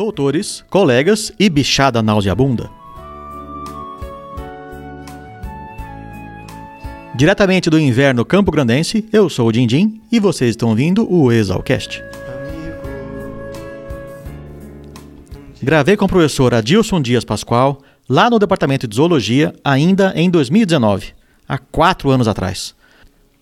Doutores, colegas e bichada nauseabunda. Diretamente do inverno campo grandense, eu sou o Dindim e vocês estão ouvindo o Exalcast. Gravei com o professor Adilson Dias Pascoal lá no departamento de zoologia ainda em 2019, há quatro anos atrás.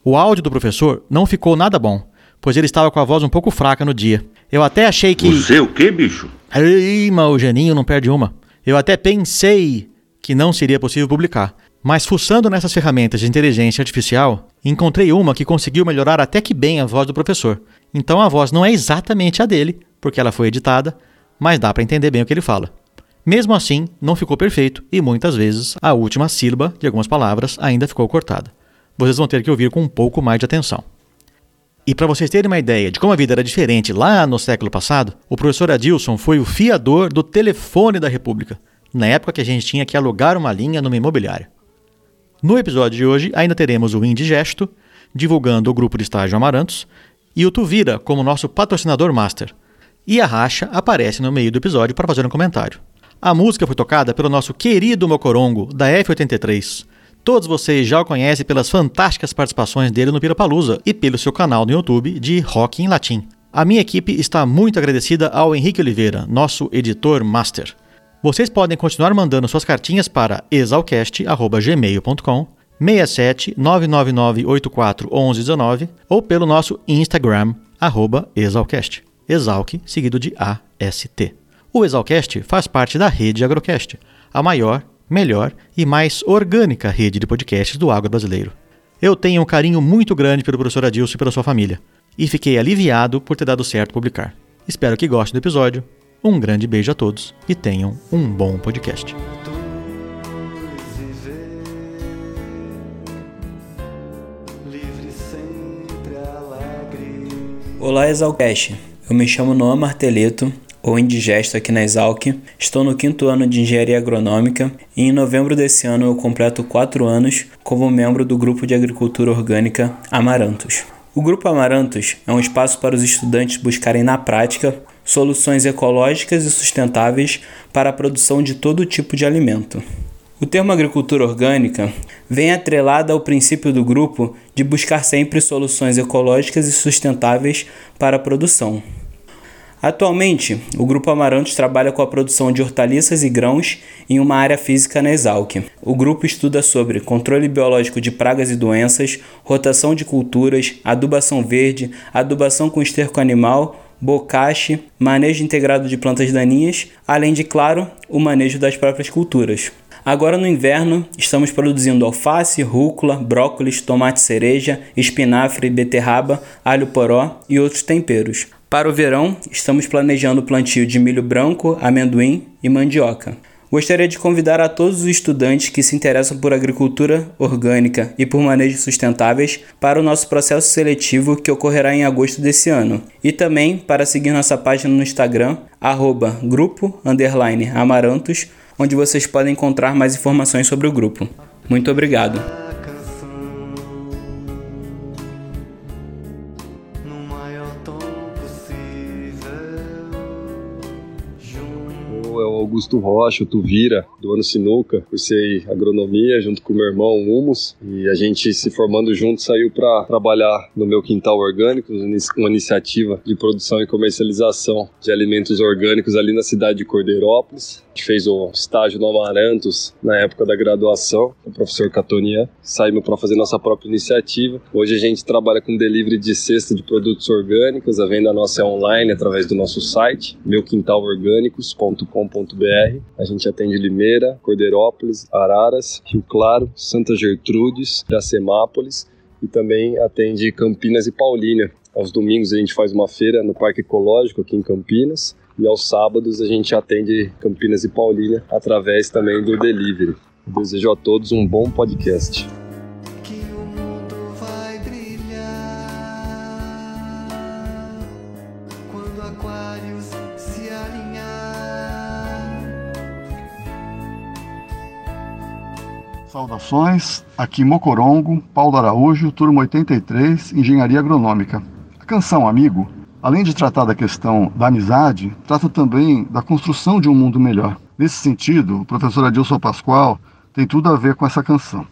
O áudio do professor não ficou nada bom, pois ele estava com a voz um pouco fraca no dia. Eu até achei que. Você o quê, bicho? Ei, mas o Geninho não perde uma. Eu até pensei que não seria possível publicar. Mas fuçando nessas ferramentas de inteligência artificial, encontrei uma que conseguiu melhorar até que bem a voz do professor. Então a voz não é exatamente a dele, porque ela foi editada, mas dá para entender bem o que ele fala. Mesmo assim, não ficou perfeito e muitas vezes a última sílaba de algumas palavras ainda ficou cortada. Vocês vão ter que ouvir com um pouco mais de atenção. E para vocês terem uma ideia de como a vida era diferente lá no século passado, o professor Adilson foi o fiador do telefone da República, na época que a gente tinha que alugar uma linha numa imobiliária. No episódio de hoje, ainda teremos o Indigesto, divulgando o grupo de estágio Amarantos, e o Tuvira como nosso patrocinador master. E a Racha aparece no meio do episódio para fazer um comentário. A música foi tocada pelo nosso querido Mocorongo, da F83. Todos vocês já o conhecem pelas fantásticas participações dele no Pirapalusa e pelo seu canal no YouTube de Rock em Latim. A minha equipe está muito agradecida ao Henrique Oliveira, nosso editor master. Vocês podem continuar mandando suas cartinhas para exalcast.gmail.com 67 999 84 1119 ou pelo nosso Instagram, arroba exalcast. Exalc, seguido de AST. O Exalcast faz parte da rede Agrocast, a maior, melhor e mais orgânica rede de podcasts do agro brasileiro. Eu tenho um carinho muito grande pelo professor Adilson e pela sua família, e fiquei aliviado por ter dado certo publicar. Espero que gostem do episódio um grande beijo a todos e tenham um bom podcast. Olá, Exalcast. Eu me chamo Noah Marteleto, ou Indigesto aqui na Exalc. Estou no quinto ano de Engenharia Agronômica e em novembro desse ano eu completo quatro anos como membro do Grupo de Agricultura Orgânica Amarantos. O Grupo Amarantos é um espaço para os estudantes buscarem na prática soluções ecológicas e sustentáveis para a produção de todo tipo de alimento. O termo agricultura orgânica vem atrelado ao princípio do grupo de buscar sempre soluções ecológicas e sustentáveis para a produção. Atualmente, o Grupo Amarantos trabalha com a produção de hortaliças e grãos em uma área física na Exalc. O grupo estuda sobre controle biológico de pragas e doenças, rotação de culturas, adubação verde, adubação com esterco animal, bocache, manejo integrado de plantas daninhas, além de, claro, o manejo das próprias culturas. Agora no inverno, estamos produzindo alface, rúcula, brócolis, tomate cereja, espinafre, beterraba, alho poró e outros temperos. Para o verão, estamos planejando o plantio de milho branco, amendoim e mandioca. Gostaria de convidar a todos os estudantes que se interessam por agricultura orgânica e por manejos sustentáveis para o nosso processo seletivo que ocorrerá em agosto desse ano. E também para seguir nossa página no Instagram, arroba grupo amarantos, onde vocês podem encontrar mais informações sobre o grupo. Muito obrigado! Augusto Rocha, o Tuvira, do ano Sinuca. Cursei agronomia junto com meu irmão, Humus, e a gente se formando junto saiu para trabalhar no meu quintal orgânico, uma iniciativa de produção e comercialização de alimentos orgânicos ali na cidade de Cordeirópolis gente fez o estágio no Amarantos na época da graduação, com o professor Catonian. Saímos para fazer nossa própria iniciativa. Hoje a gente trabalha com delivery de cesta de produtos orgânicos. A venda nossa é online através do nosso site, meuquintalorgânicos.com.br. A gente atende Limeira, Cordeirópolis, Araras, Rio Claro, Santa Gertrudes, Iracemápolis e também atende Campinas e Paulínia. Aos domingos a gente faz uma feira no Parque Ecológico aqui em Campinas e aos sábados a gente atende Campinas e Paulínia através também do delivery. Desejo a todos um bom podcast. Saudações, aqui Mocorongo, Paulo Araújo, turma 83, Engenharia Agronômica. A canção Amigo além de tratar da questão da amizade, trata também da construção de um mundo melhor. Nesse sentido, o professor Adilson Pascoal tem tudo a ver com essa canção.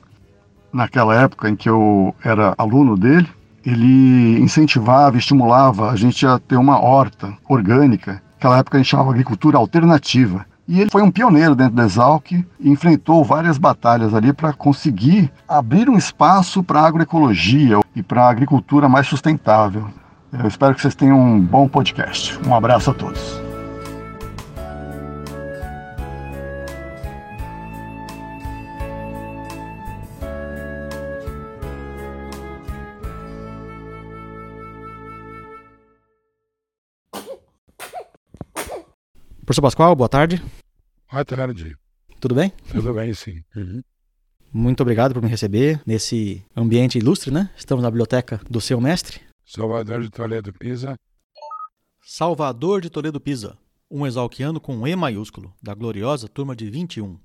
Naquela época em que eu era aluno dele, ele incentivava, estimulava a gente a ter uma horta orgânica. Naquela época a gente chamava agricultura alternativa. E ele foi um pioneiro dentro da Exalc e enfrentou várias batalhas ali para conseguir abrir um espaço para a agroecologia e para a agricultura mais sustentável. Eu espero que vocês tenham um bom podcast. Um abraço a todos. Professor Pascoal, boa tarde. Boa tarde. Tudo bem? Tudo bem, sim. Uhum. Muito obrigado por me receber nesse ambiente ilustre, né? Estamos na biblioteca do seu mestre. Salvador de Toledo Pisa. Salvador de Toledo Pisa, um exalquiano com E maiúsculo, da gloriosa turma de 21.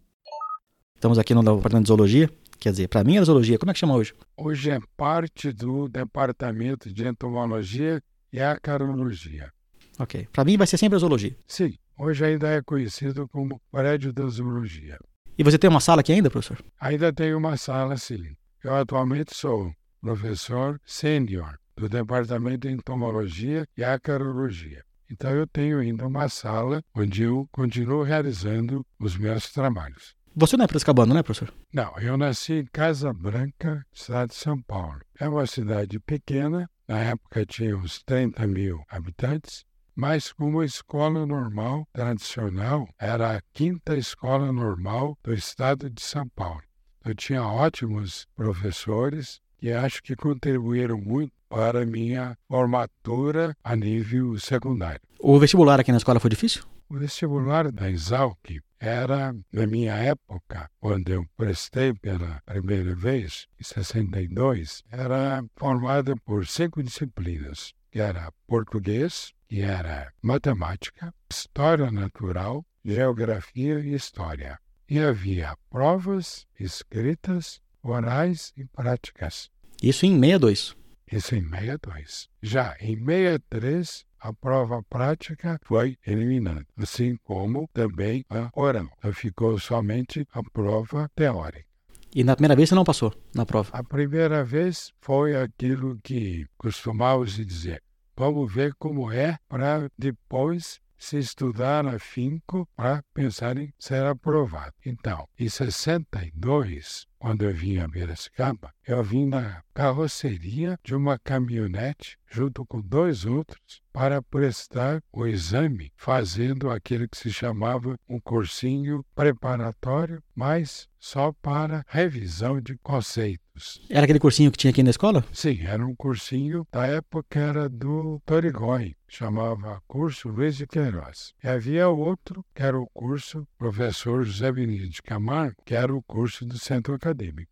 Estamos aqui no departamento de zoologia, quer dizer, para mim é zoologia, como é que chama hoje? Hoje é parte do departamento de entomologia e acarologia. Ok, para mim vai ser sempre a zoologia. Sim, hoje ainda é conhecido como prédio da zoologia. E você tem uma sala aqui ainda, professor? Ainda tenho uma sala, sim. Eu atualmente sou professor sênior do Departamento de Entomologia e Acarologia. Então eu tenho ainda uma sala onde eu continuo realizando os meus trabalhos. Você não é prescabano, né, professor? Não, eu nasci em Casa Branca, estado de São Paulo. É uma cidade pequena, na época tinha uns 30 mil habitantes, mas como escola normal tradicional, era a quinta escola normal do estado de São Paulo. Eu tinha ótimos professores e acho que contribuíram muito para a minha formatura a nível secundário. O vestibular aqui na escola foi difícil? O vestibular da Exalc era, na minha época, quando eu prestei pela primeira vez, em 62, era formado por cinco disciplinas, que era português, que era matemática, história natural, geografia e história. E havia provas escritas, orais e práticas. Isso em 62. Isso em 62. Já em 63, a prova prática foi eliminada, assim como também a oral. Ficou somente a prova teórica. E na primeira vez você não passou na prova? A primeira vez foi aquilo que costumávamos dizer. Vamos ver como é para depois se estudar afinco para pensar em ser aprovado. Então, em 62, quando eu vim a Piracicaba, eu vim na carroceria de uma caminhonete junto com dois outros para prestar o exame, fazendo aquilo que se chamava um cursinho preparatório, mas só para revisão de conceitos. Era aquele cursinho que tinha aqui na escola? Sim, era um cursinho da época era do Torigói, chamava curso Luiz de Queiroz. E havia outro que era o curso professor José Benito de Camargo, que era o curso do Centro Acadêmico.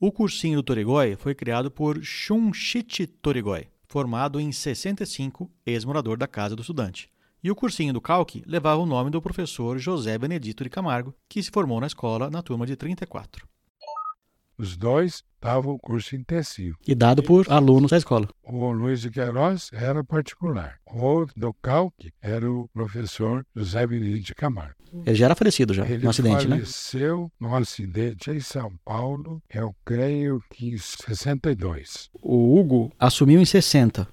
O cursinho do Torigói foi criado por Shunshiti Torigói, formado em 65, ex-morador da Casa do Estudante. E o cursinho do Calque levava o nome do professor José Benedito de Camargo, que se formou na escola na turma de 34. Os dois davam o curso intensivo. E dado por alunos da escola. O Luiz de Queiroz era particular. O do Calque era o professor José Benedito de Camargo. Ele já era falecido já, Ele no acidente, né? faleceu no acidente em São Paulo, eu creio que em 62. O Hugo assumiu em 60.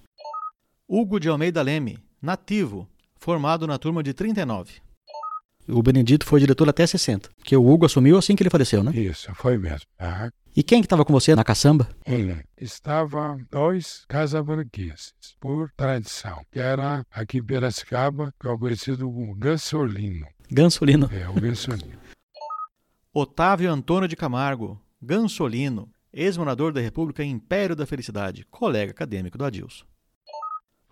Hugo de Almeida Leme, nativo, formado na turma de 39. O Benedito foi diretor até 60, que o Hugo assumiu assim que ele faleceu, né? Isso, foi mesmo. Ah, E quem que estava com você na caçamba? ele estava dois casabranquenses, por tradição, que era aqui em Piracicaba, que é o conhecido como Gansolino. Gansolino. É, o Gansolino. Otávio Antônio de Camargo, Gansolino, ex-morador da República Império da Felicidade, colega acadêmico do Adilson.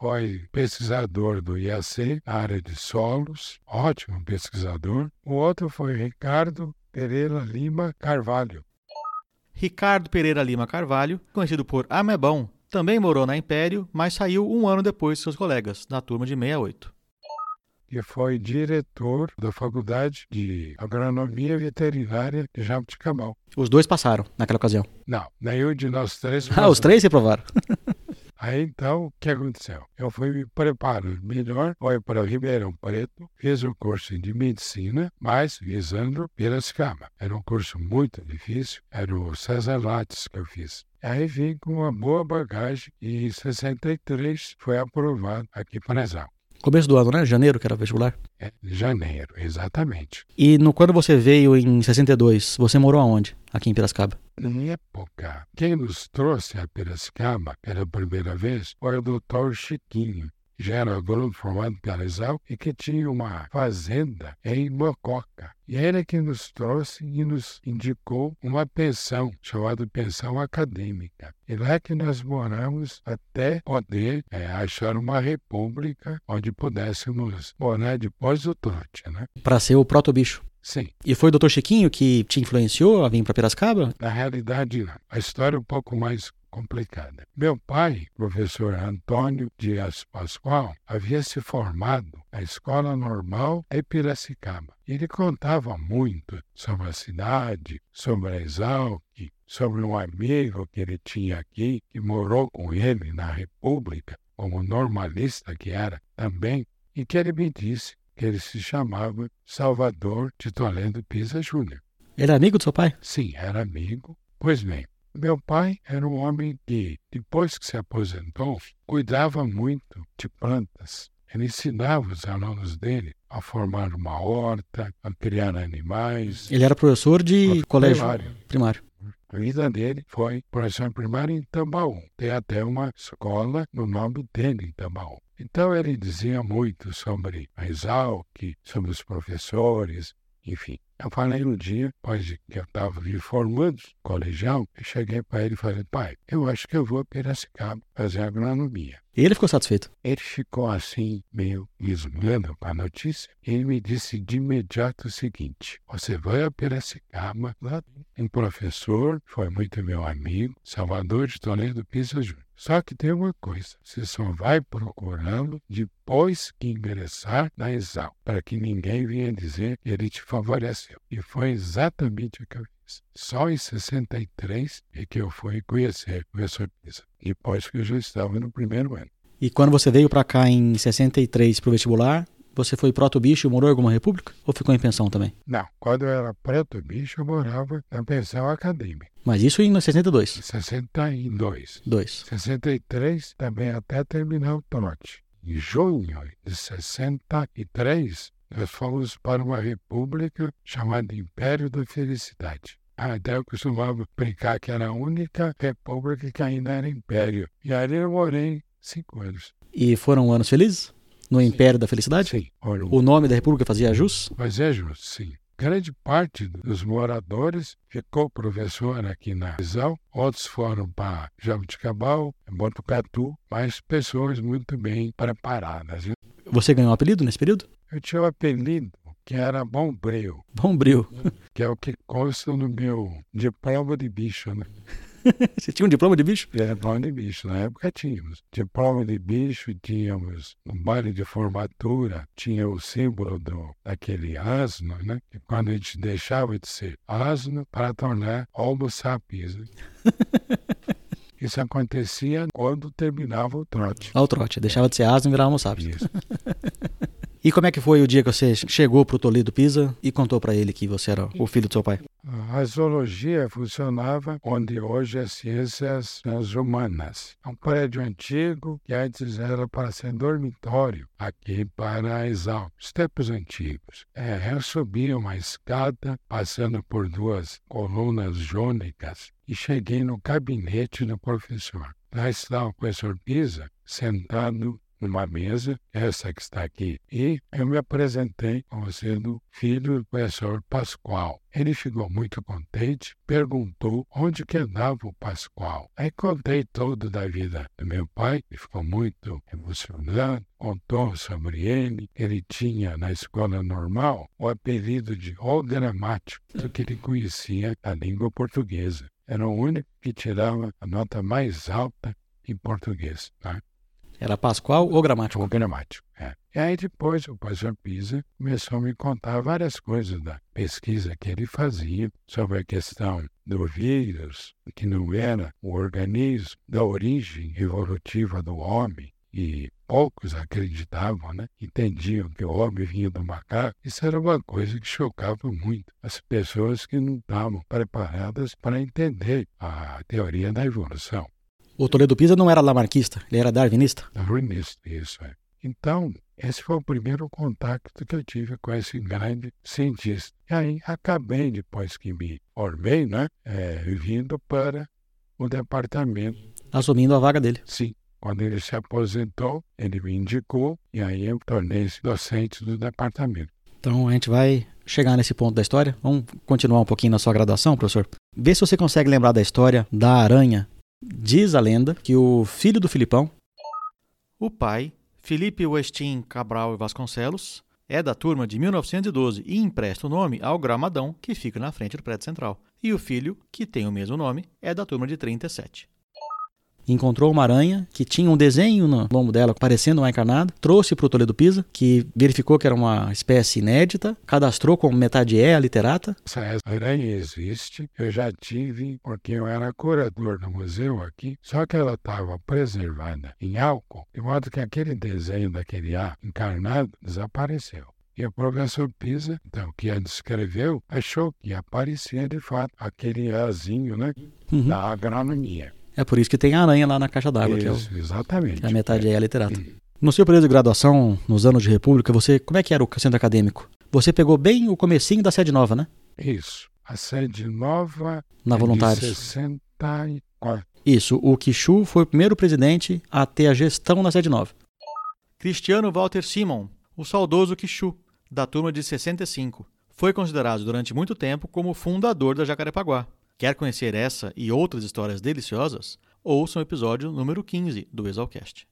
Foi pesquisador do IAC, área de solos, ótimo pesquisador. O outro foi Ricardo Pereira Lima Carvalho. Ricardo Pereira Lima Carvalho, conhecido por Amebão, também morou na Império, mas saiu um ano depois de seus colegas, na turma de 68. que foi diretor da Faculdade de Agronomia Veterinária de Jabuticabal. Os dois passaram naquela ocasião. Não, nenhum de nós três. Ah, os três reprovaram. Aí então, o que aconteceu? Eu fui me preparando melhor, fui para Ribeirão Preto, fiz o curso de medicina, mas visando Piracicaba. Era um curso muito difícil, era o César Lattes que eu fiz. Aí vim com uma boa bagagem e em 63 foi aprovado aqui para Exal. Começo do ano, né? Janeiro, que era vestibular. É, janeiro, exatamente. E no, quando você veio em 62, você morou aonde? Aqui em Piracicaba? Na época, quem nos trouxe a Piracicaba pela primeira vez foi o doutor Chiquinho já era agrônomo formado pela Exal e que tinha uma fazenda em Mococa. E ele que nos trouxe e nos indicou uma pensão, chamada pensão acadêmica. E lá que nós moramos até poder é, achar uma república onde pudéssemos morar depois do trote, né? Para ser o proto-bicho. Sim. E foi o doutor Chiquinho que te influenciou a vir para Piracicaba? Na realidade, não. A história é um pouco mais complicada. Meu pai, professor Antônio Dias Pascoal, havia se formado na Escola Normal em Piracicaba. Ele contava muito sobre a cidade, sobre a Exalc, sobre um amigo que ele tinha aqui, que morou com ele na República, como normalista que era também, e que ele me disse que ele se chamava Salvador de Toledo Pisa Júnior. Era amigo do seu pai? Sim, era amigo. Pois bem, meu pai era um homem que, depois que se aposentou, cuidava muito de plantas. Ele ensinava os alunos dele a formar uma horta, a criar animais. Ele era professor de colégio primário. primário. A vida dele foi professor primário em Tambaú. Tem até uma escola no nome dele em Tambaú. Então ele dizia muito sobre a Exalc, sobre os professores, enfim. Eu falei um dia, de que eu estava me formando, colegial, eu cheguei para ele e falei, pai, eu acho que eu vou a Piracicaba fazer agronomia. E ele ficou satisfeito? Ele ficou assim, meio esmando para a notícia, ele me disse de imediato o seguinte, você vai a Piracicaba, lá tem um professor, foi muito meu amigo, Salvador de Toledo Pisa Júnior. Só que tem uma coisa, você só vai procurando depois que ingressar na Exal, para que ninguém venha dizer que ele te favoreceu. E foi exatamente o que eu fiz. Só em 63 é que eu fui conhecer o professor Pisa, depois que eu já estava no primeiro ano. E quando você veio para cá em 63 para o vestibular, você foi proto-bicho e morou em alguma república? Ou ficou em pensão também? Não, quando eu era proto-bicho eu morava na pensão acadêmica. Mas isso em 62? Em 62. 2. 63 também até terminar o trote. Em junho de 63, nós fomos para uma república chamada Império da Felicidade. Até eu costumava brincar que era a única república que ainda era império. E ali eu morei cinco anos. E foram anos felizes? No Império da Felicidade? Sim. Olha, O nome da república fazia jus? Mas é justo, sim. Grande parte dos moradores ficou professor aqui na Exal, outros foram para Jabuticabal, Botucatu, mas pessoas muito bem preparadas. Você ganhou um apelido nesse período? Eu tinha um apelido que era Bombreu, Bombril. que é o que consta no meu diploma de bicho, né? Você tinha um diploma de bicho? É, diploma de bicho, na época tínhamos. Diploma de bicho, tínhamos no baile de formatura, tinha o símbolo do, daquele asno, né? Que quando a gente deixava de ser asno para tornar homo sapiens. né? Isso acontecia quando terminava o trote. Ao trote. Deixava de ser asno e virava homo sapiens. Isso. E como é que foi o dia que você chegou pro Toledo Pisa e contou para ele que você era o filho do seu pai? A zoologia funcionava onde hoje é ciências humanas. É um prédio antigo que antes era para ser dormitório aqui para Exal. Os tempos antigos. É, eu subia uma escada passando por duas colunas jônicas e cheguei no gabinete do professor. Lá estava o professor Pisa sentado numa mesa, essa que está aqui, e eu me apresentei como sendo filho do professor Pascoal. Ele ficou muito contente, perguntou onde que andava o Pascoal. Aí contei tudo da vida do meu pai, ele ficou muito emocionado, contou sobre ele. Ele tinha na escola normal o apelido de O Gramático, porque ele conhecia a língua portuguesa. Era o único que tirava a nota mais alta em português. Tá? Era Pascoal ou gramático? Ou gramático, é. E aí depois o professor Pisa começou a me contar várias coisas da pesquisa que ele fazia sobre a questão do vírus, que não era o organismo, da origem evolutiva do homem, e poucos acreditavam, né? entendiam que o homem vinha do macaco, isso era uma coisa que chocava muito as pessoas que não estavam preparadas para entender a teoria da evolução. O Toledo Pisa não era lamarquista, ele era darwinista? Darwinista, isso é. Então, esse foi o primeiro contato que eu tive com esse grande cientista. E aí acabei, depois que me formei, né, é, vindo para o departamento. Assumindo a vaga dele. Sim. Quando ele se aposentou, ele me indicou e aí eu tornei-se docente do departamento. Então a gente vai chegar nesse ponto da história. Vamos continuar um pouquinho na sua graduação, professor. Vê se você consegue lembrar da história da aranha. Diz a lenda que o filho do Filipão, o pai, Felipe Westin Cabral e Vasconcelos, é da turma de 1912 e empresta o nome ao gramadão que fica na frente do prédio central. E o filho, que tem o mesmo nome, é da turma de 37 encontrou uma aranha que tinha um desenho no lombo dela parecendo uma encarnada, trouxe para o Toledo Pisa, que verificou que era uma espécie inédita, cadastrou como metade é a literata. Essa aranha existe, eu já tive, porque eu era curador no museu aqui, só que ela estava preservada em álcool, de modo que aquele desenho daquele A encarnado desapareceu. E o professor Pisa, então, que a descreveu, achou que aparecia de fato aquele Azinho né, uhum. da agronomia. É por isso que tem a aranha lá na caixa d'água. Que é o, exatamente. Que a metade é, é literata. No seu período de graduação, nos anos de República, você como é que era o centro acadêmico? Você pegou bem o comecinho da sede nova, né? Isso. A sede nova na é Voluntários. de 64. Isso. O Quixu foi o primeiro presidente a ter a gestão na sede nova. Cristiano Walter Simon, o saudoso Quixu, da turma de 65. Foi considerado durante muito tempo como fundador da Jacarepaguá. Quer conhecer essa e outras histórias deliciosas? Ouça o episódio número 15 do Exalcast.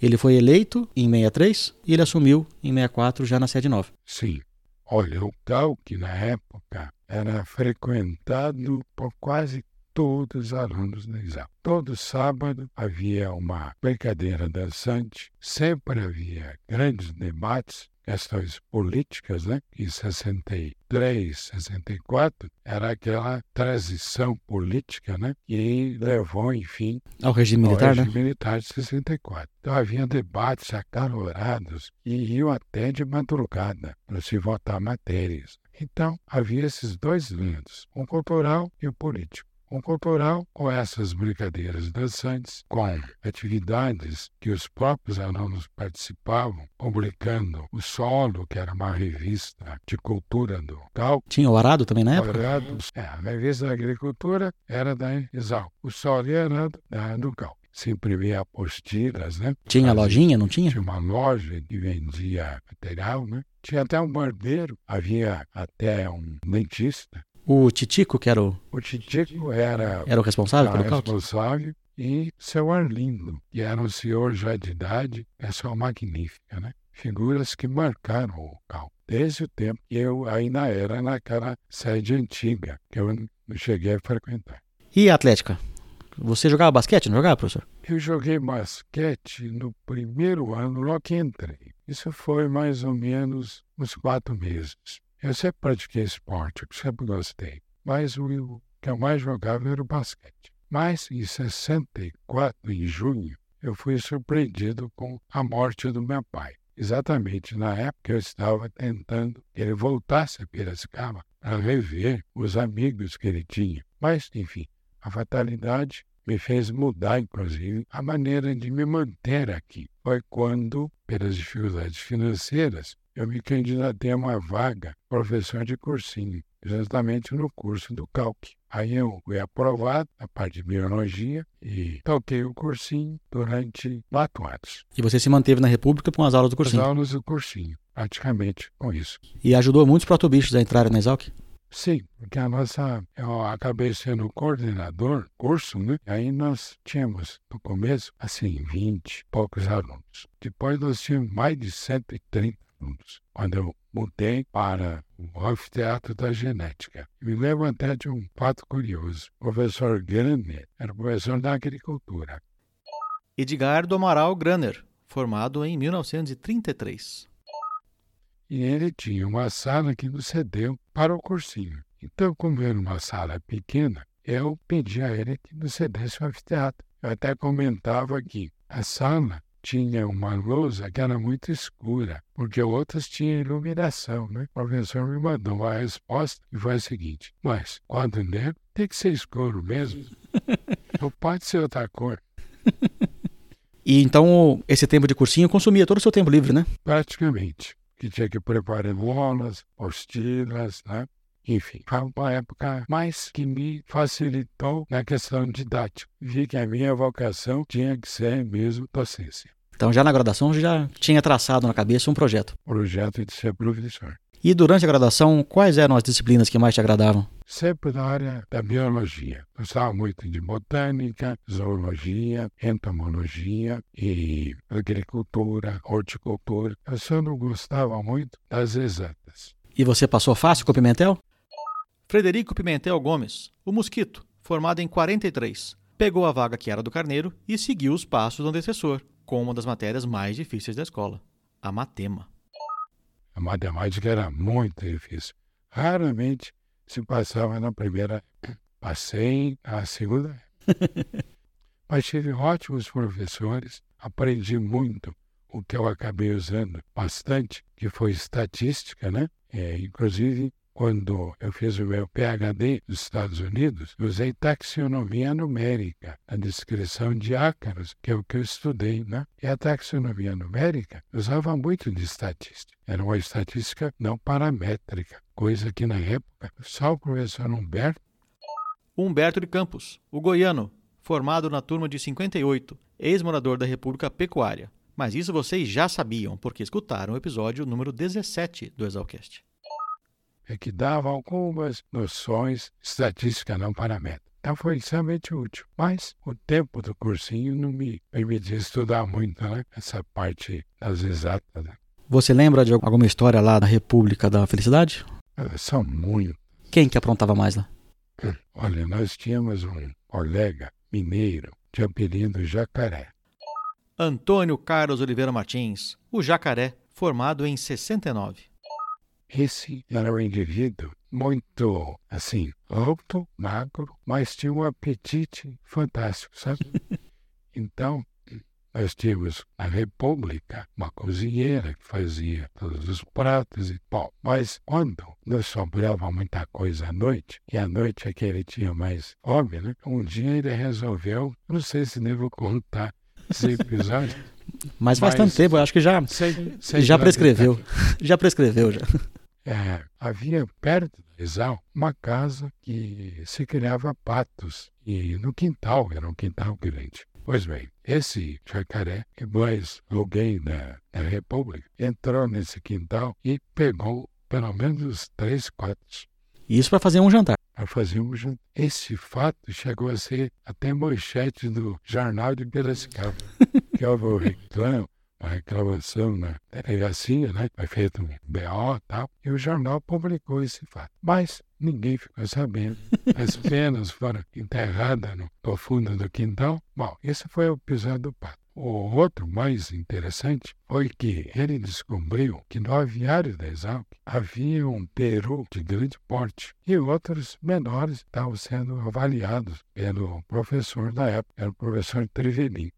Ele foi eleito em 63 e ele assumiu em 64 já na sede nova. Sim. Olha, o que na época era frequentado por quase todos os alunos da Exal. Todo sábado havia uma brincadeira dançante, sempre havia grandes debates questões políticas, né? Em 63, 64, era aquela transição política, né? E levou, enfim, ao regime militar, ao regime né? militar de 64. Então havia debates acalorados e iam até de madrugada para se votar matérias. Então havia esses dois lindos, o cultural e o político um cultural com essas brincadeiras dançantes, com atividades que os próprios alunos participavam, publicando o Solo, que era uma revista de cultura do Cal. Tinha o Arado também na época? O Arado, é, a revista da agricultura era da Exal. O Solo e Arado da do Cal se imprimia apostilas, né? Tinha Fazia, lojinha, não tinha? Tinha uma loja que vendia material, né? Tinha até um barbeiro, havia até um dentista. O Titico, que era o. O Titico era. Era o responsável pelo responsável. E seu Arlindo, que era um senhor já de idade, pessoa magnífica, né? Figuras que marcaram o cal. Desde o tempo que eu ainda era naquela sede antiga, que eu não cheguei a frequentar. E a Atlética? Você jogava basquete, não jogava, professor? Eu joguei basquete no primeiro ano, logo que entrei. Isso foi mais ou menos uns quatro meses. Eu sempre pratiquei esporte, eu sempre gostei, mas o que eu mais jogava era o basquete. Mas em 64, em junho, eu fui surpreendido com a morte do meu pai. Exatamente na época eu estava tentando que ele voltasse a Piracicaba para rever os amigos que ele tinha. Mas, enfim, a fatalidade me fez mudar, inclusive, a maneira de me manter aqui. Foi quando, pelas dificuldades financeiras, eu me candidatei a uma vaga professor de cursinho, exatamente no curso do Calque. Aí eu fui aprovado na parte de biologia e toquei o cursinho durante quatro anos. E você se manteve na República com as aulas do cursinho? As aulas do cursinho, praticamente com isso. E ajudou muitos protobichos a entrarem na Exalc? Sim, porque a nossa. Eu acabei sendo coordenador curso, né? Aí nós tínhamos, no começo, assim, 20 poucos alunos. Depois nós tínhamos mais de 130 alunos. Quando eu mudei para o anfiteatro da genética. Me lembro até de um fato curioso. O professor Grande era professor da agricultura. Edgar do Amaral Graner, formado em 1933. E ele tinha uma sala que nos cedeu para o cursinho. Então, como era uma sala pequena, eu pedi a ele que nos cedesse o anfiteatro. Eu até comentava que a sala tinha uma lousa que era muito escura, porque outras tinham iluminação, né? O professor me mandou uma resposta e foi a seguinte: Mas quadro negro tem que ser escuro mesmo. Não pode ser outra cor. E então esse tempo de cursinho consumia todo o seu tempo livre, né? Praticamente. Que tinha que preparar bolas, postilas, né? Enfim, foi uma época mais que me facilitou na questão didática. Vi que a minha vocação tinha que ser mesmo docência. Então já na graduação já tinha traçado na cabeça um projeto. Projeto de ser professor. E durante a graduação, quais eram as disciplinas que mais te agradavam? Sempre na área da biologia. Gostava muito de botânica, zoologia, entomologia e agricultura, horticultura. Eu só não gostava muito das exatas. E você passou fácil com o Pimentel? Frederico Pimentel Gomes, o Mosquito, formado em 43, pegou a vaga que era do Carneiro e seguiu os passos do antecessor, com uma das matérias mais difíceis da escola, a matema. A matemática era muito difícil. Raramente se passava na primeira. Passei a segunda. Mas tive ótimos professores, aprendi muito o que eu acabei usando bastante, que foi estatística, né? É, inclusive, quando eu fiz o meu PhD nos Estados Unidos, usei taxonomia numérica, a descrição de ácaros, que é o que eu estudei, né? E a taxonomia numérica usava muito de estatística. Era uma estatística não paramétrica, coisa que na época só o professor Humberto. Humberto de Campos, o goiano, formado na turma de 58, ex-morador da República Pecuária. Mas isso vocês já sabiam, porque escutaram o episódio número 17 do Exalcast é que dava algumas noções estatística não paramétrica. Então foi extremamente útil. Mas o tempo do cursinho não me permitia estudar muito, né? Essa parte das exatas. Né? Você lembra de alguma história lá da República da Felicidade? É, são muito. Quem que aprontava mais lá? Olha, nós tínhamos um colega mineiro de apelido Jacaré. Antônio Carlos Oliveira Martins, o Jacaré, formado em 69. Esse era um indivíduo muito, assim, alto, magro, mas tinha um apetite fantástico, sabe? então, nós tínhamos na República uma cozinheira que fazia todos os pratos e tal. Mas quando nos sobrava muita coisa à noite, e à noite é que ele tinha mais fome, né? Um dia ele resolveu, não sei se devo contar esse episódio. Mas faz Mas, tanto tempo, eu acho que já, sei, sei já prescreveu. já prescreveu, já. É, havia perto da Exal uma casa que se criava patos e no quintal, era um quintal grande. Pois bem, esse jacaré, que mais alguém da, da República, entrou nesse quintal e pegou pelo menos três quatro. Isso para fazer um jantar. Para fazer um jantar. Esse fato chegou a ser até manchete do Jornal de Piracicaba, que é o reclamo a reclamação na delegacia, né? Foi feito um BO e tal, e o jornal publicou esse fato. Mas ninguém ficou sabendo. As penas foram enterradas no, fundo do quintal. Bom, esse foi o episódio do pato. O outro mais interessante foi que ele descobriu que no aviário da Exalc havia um peru de grande porte e outros menores estavam sendo avaliados pelo professor da época, era o professor Trevelin.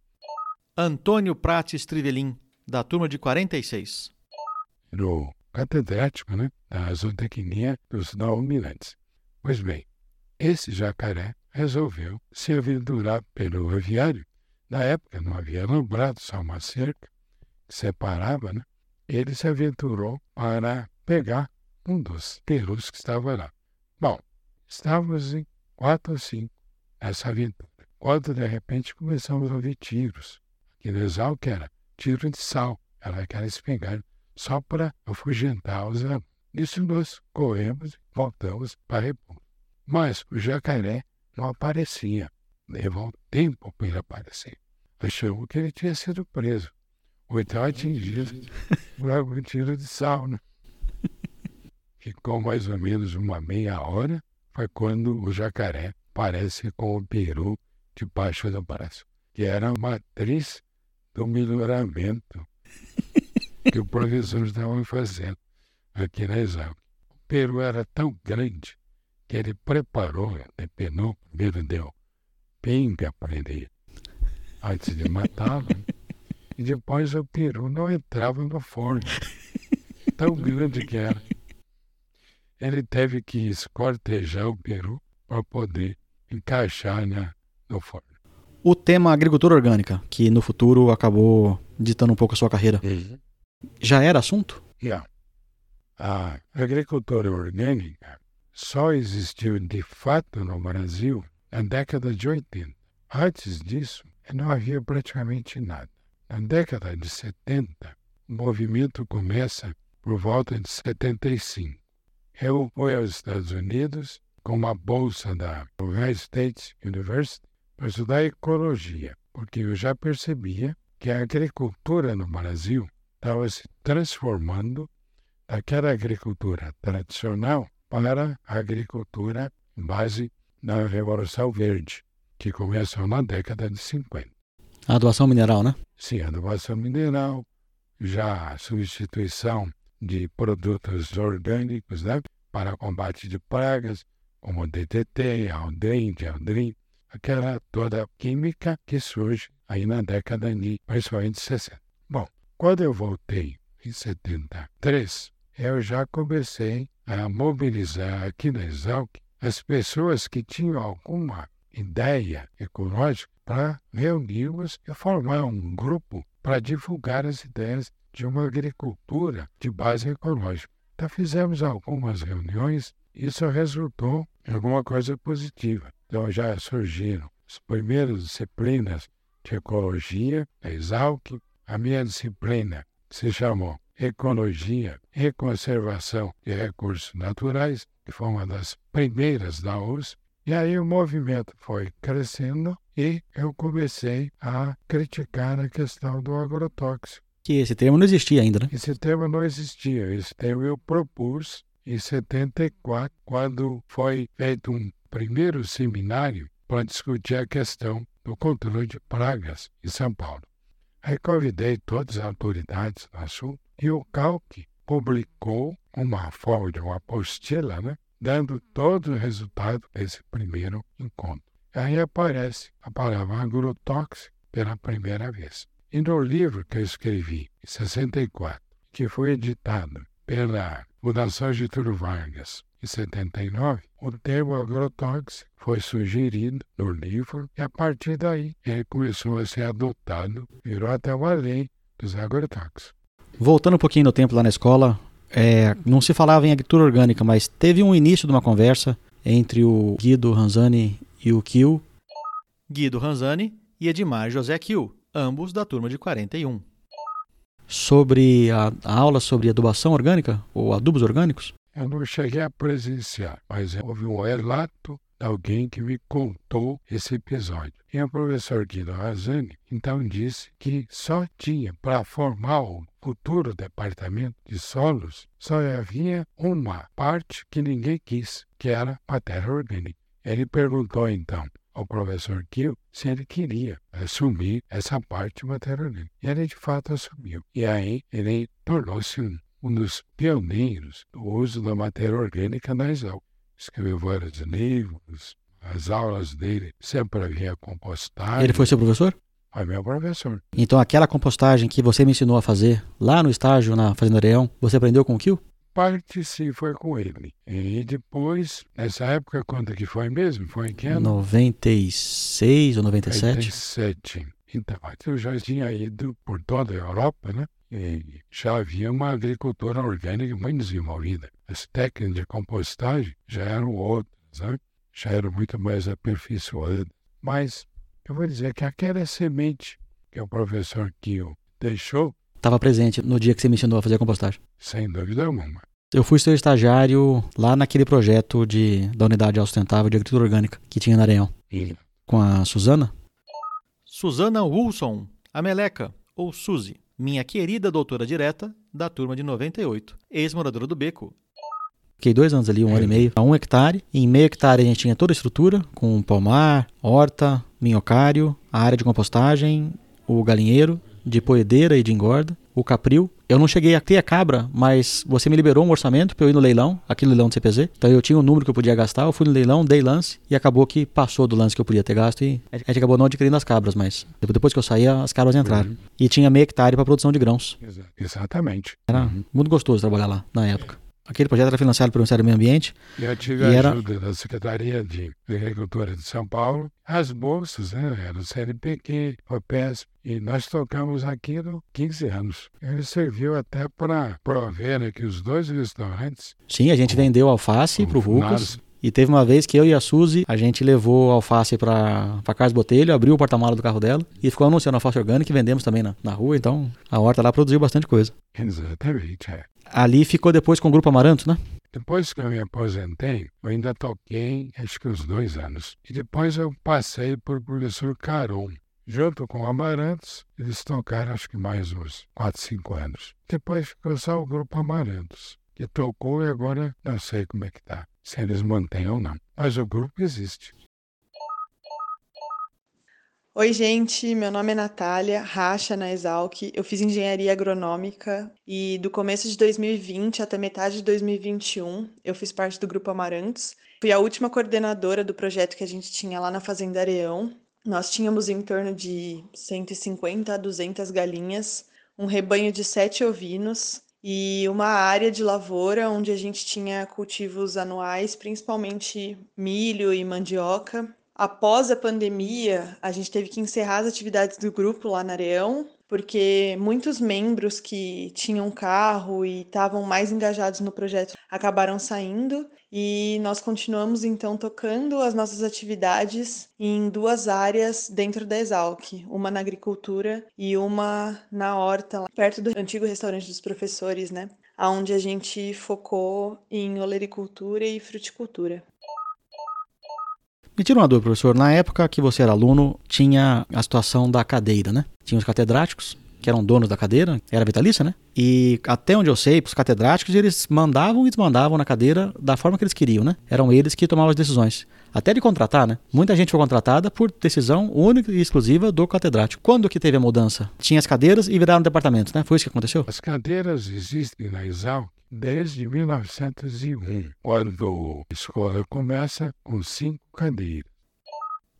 Antônio Prates Trivelin, da turma de 46. No catedrático, né, da zootecnia dos não-humilantes. Pois bem, esse jacaré resolveu se aventurar pelo aviário. Na época não havia lembrado, só uma cerca que separava, né? Ele se aventurou para pegar um dos perus que estava lá. Bom, estávamos em quatro ou cinco nessa aventura. Quando de repente começamos a ouvir tiros Que era tiro de sal, era aquela espingarda, só para afugentar os alunos. Nisso nós corremos e voltamos para a República. Mas o jacaré não aparecia. Levou um tempo para ele aparecer. Achamos que ele tinha sido preso. Ou então atingido por algum tiro de sal. Né? Ficou mais ou menos uma meia hora. Foi quando o jacaré aparece com o peru debaixo do braço. que era a matriz do melhoramento que o professor estava fazendo aqui na Exalc. O Peru era tão grande que ele preparou, depenou, primeiro deu pinga para ele, antes de matá-lo, né? e depois o peru não entrava no forno, tão grande que era. Ele teve que escortejar o peru para poder encaixar né, no forno. O tema agricultura orgânica, que no futuro acabou ditando um pouco a sua carreira, Uhum. já era assunto? Yeah. A agricultura orgânica só existiu de fato no Brasil na década de 80. Antes disso, não havia praticamente nada. Na década de 70, o movimento começa por volta de 75. Eu fui aos Estados Unidos com uma bolsa da Ohio State University para estudar ecologia, porque eu já percebia que a agricultura no Brasil estava se transformando daquela agricultura tradicional para a agricultura base da Revolução Verde, que começou na década de 50. A doação mineral, né? Sim, a adubação mineral, já a substituição de produtos orgânicos né, para combate de pragas, como DDT, Aldrin, Aldrin, aquela toda química que surge aí na década de, principalmente 60. Bom, quando eu voltei em 73, eu já comecei a mobilizar aqui na Exalc as pessoas que tinham alguma ideia ecológica para reuni-los e formar um grupo para divulgar as ideias de uma agricultura de base ecológica. Então fizemos algumas reuniões e isso resultou em alguma coisa positiva. Então já surgiram as primeiras disciplinas de ecologia, a Exalc, a minha disciplina se chamou Ecologia e Conservação de Recursos Naturais, que foi uma das primeiras da USP. E aí o movimento foi crescendo e eu comecei a criticar a questão do agrotóxico. Que esse termo não existia ainda, né? Esse tema não existia. Esse tema eu propus em 74, quando foi feito um primeiro seminário para discutir a questão do controle de pragas em São Paulo. Aí convidei todas as autoridades do assunto e o CALC publicou uma folha, uma apostila, né, dando todo o resultado desse primeiro encontro. Aí aparece a palavra agrotóxico pela primeira vez. E no livro que eu escrevi, em 64, que foi editado pela Fundação Getúlio Vargas em 79, o termo agrotóxico foi sugerido no livro e a partir daí ele começou a ser adotado, virou até uma lei dos agrotóxicos. Voltando um pouquinho no tempo lá na escola, é, não se falava em agricultura orgânica, mas teve um início de uma conversa entre o Guido Ranzani e o Kiel. Guido Ranzani e Edmar José Kiel, ambos da turma de 41. Sobre a, a aula sobre adubação orgânica, ou adubos orgânicos, Eu não cheguei a presenciar, mas houve um relato de alguém que me contou esse episódio. E o professor Guido Razani então disse que só tinha para formar o futuro departamento de solos, só havia uma parte que ninguém quis, que era matéria orgânica. Ele perguntou então ao professor Kiel se ele queria assumir essa parte orgânica. E ele de fato assumiu. E aí ele tornou-se um um dos pioneiros do uso da matéria orgânica na Exalc. Escreveu vários livros, as aulas dele sempre havia compostagem. ele foi seu professor? Foi meu professor. Então aquela compostagem que você me ensinou a fazer lá no estágio na Fazenda Areão, você aprendeu com o Kiel? Parte sim foi com ele. E depois, nessa época, quanto que foi mesmo? Foi em que ano? 96 ou 97? 97. Então, eu já tinha ido por toda a Europa, né? E já havia uma agricultura orgânica muito desenvolvida. As técnicas de compostagem já eram outras, né? já eram muito mais aperfeiçoadas. Mas eu vou dizer que aquela semente que o professor Kiel deixou, Estava presente no dia que você me ensinou a fazer a compostagem. sem dúvida alguma. Eu fui seu estagiário lá naquele projeto de, da Unidade Sustentável de Agricultura Orgânica que tinha na Areão. E Com a Suzana? Suzana Wilson, a Meleca, ou Suzy, minha querida doutora direta da turma de 98, ex-moradora do Beco. Fiquei dois anos ali, um ano e meio, a um hectare. Em meio hectare a gente tinha toda a estrutura, com pomar, horta, minhocário, a área de compostagem, o galinheiro de poedeira e de engorda, o capril. Eu não cheguei a ter a cabra, mas você me liberou um orçamento para eu ir no leilão, aquele leilão do CPZ. Então eu tinha o um número que eu podia gastar, eu fui no leilão, dei lance e acabou que passou do lance que eu podia ter gasto e a gente acabou não adquirindo as cabras, mas depois que eu saí, as cabras entraram. Uhum. E tinha meio hectare para produção de grãos. Exatamente. Era uhum. muito gostoso trabalhar lá na época. Aquele projeto era financiado pelo Ministério do Meio Ambiente. Eu tive a ajuda era... da Secretaria de Agricultura de São Paulo. As bolsas, né? Era o CNPq, o PES, e nós tocamos aquilo 15 anos. Ele serviu até para prover aqui os dois restaurantes. Sim, a gente vendeu alface para o Lucas. E teve uma vez que eu e a Suzy, a gente levou alface para Carlos Botelho, abriu o porta-mala do carro dela e ficou anunciando alface orgânica e vendemos também na, na rua. Então a horta lá produziu bastante coisa. Exatamente, é. Ali ficou depois com o Grupo Amaranto, né? Depois que eu me aposentei, eu ainda toquei acho que uns dois anos. E depois eu passei por professor Caron. Junto com o Amarantos, eles tocaram acho que mais uns 4, 5 anos. Depois ficou só o Grupo Amarantos, que tocou e agora não sei como é que tá, se eles mantêm ou não. Mas o grupo existe. Oi, gente, meu nome é Natália, racha na Exalc. Eu fiz engenharia agronômica e do começo de 2020 até metade de 2021 eu fiz parte do Grupo Amarantos. Fui a última coordenadora do projeto que a gente tinha lá na Fazenda Areão. Nós tínhamos em torno de 150 a 200 galinhas, um rebanho de sete ovinos e uma área de lavoura onde a gente tinha cultivos anuais, principalmente milho e mandioca. Após a pandemia, a gente teve que encerrar as atividades do grupo lá na Areão, porque muitos membros que tinham carro e estavam mais engajados no projeto acabaram saindo e nós continuamos então tocando as nossas atividades em duas áreas dentro da Exalc, uma na agricultura e uma na horta, perto do antigo restaurante dos professores, né? Onde a gente focou em olericultura e fruticultura. Me tira uma dúvida, professor. Na época que você era aluno, tinha a situação da cadeira, né? Tinha os catedráticos, que eram donos da cadeira, era vitalícia, né? E até onde eu sei, os catedráticos, eles mandavam e desmandavam na cadeira da forma que eles queriam, né? Eram eles que tomavam as decisões. Até de contratar, né? Muita gente foi contratada por decisão única e exclusiva do catedrático. Quando que teve a mudança? Tinha as cadeiras e viraram departamentos, né? Foi isso que aconteceu? As cadeiras existem na Exalc desde 1901, quando a escola começa com cinco cadeiras.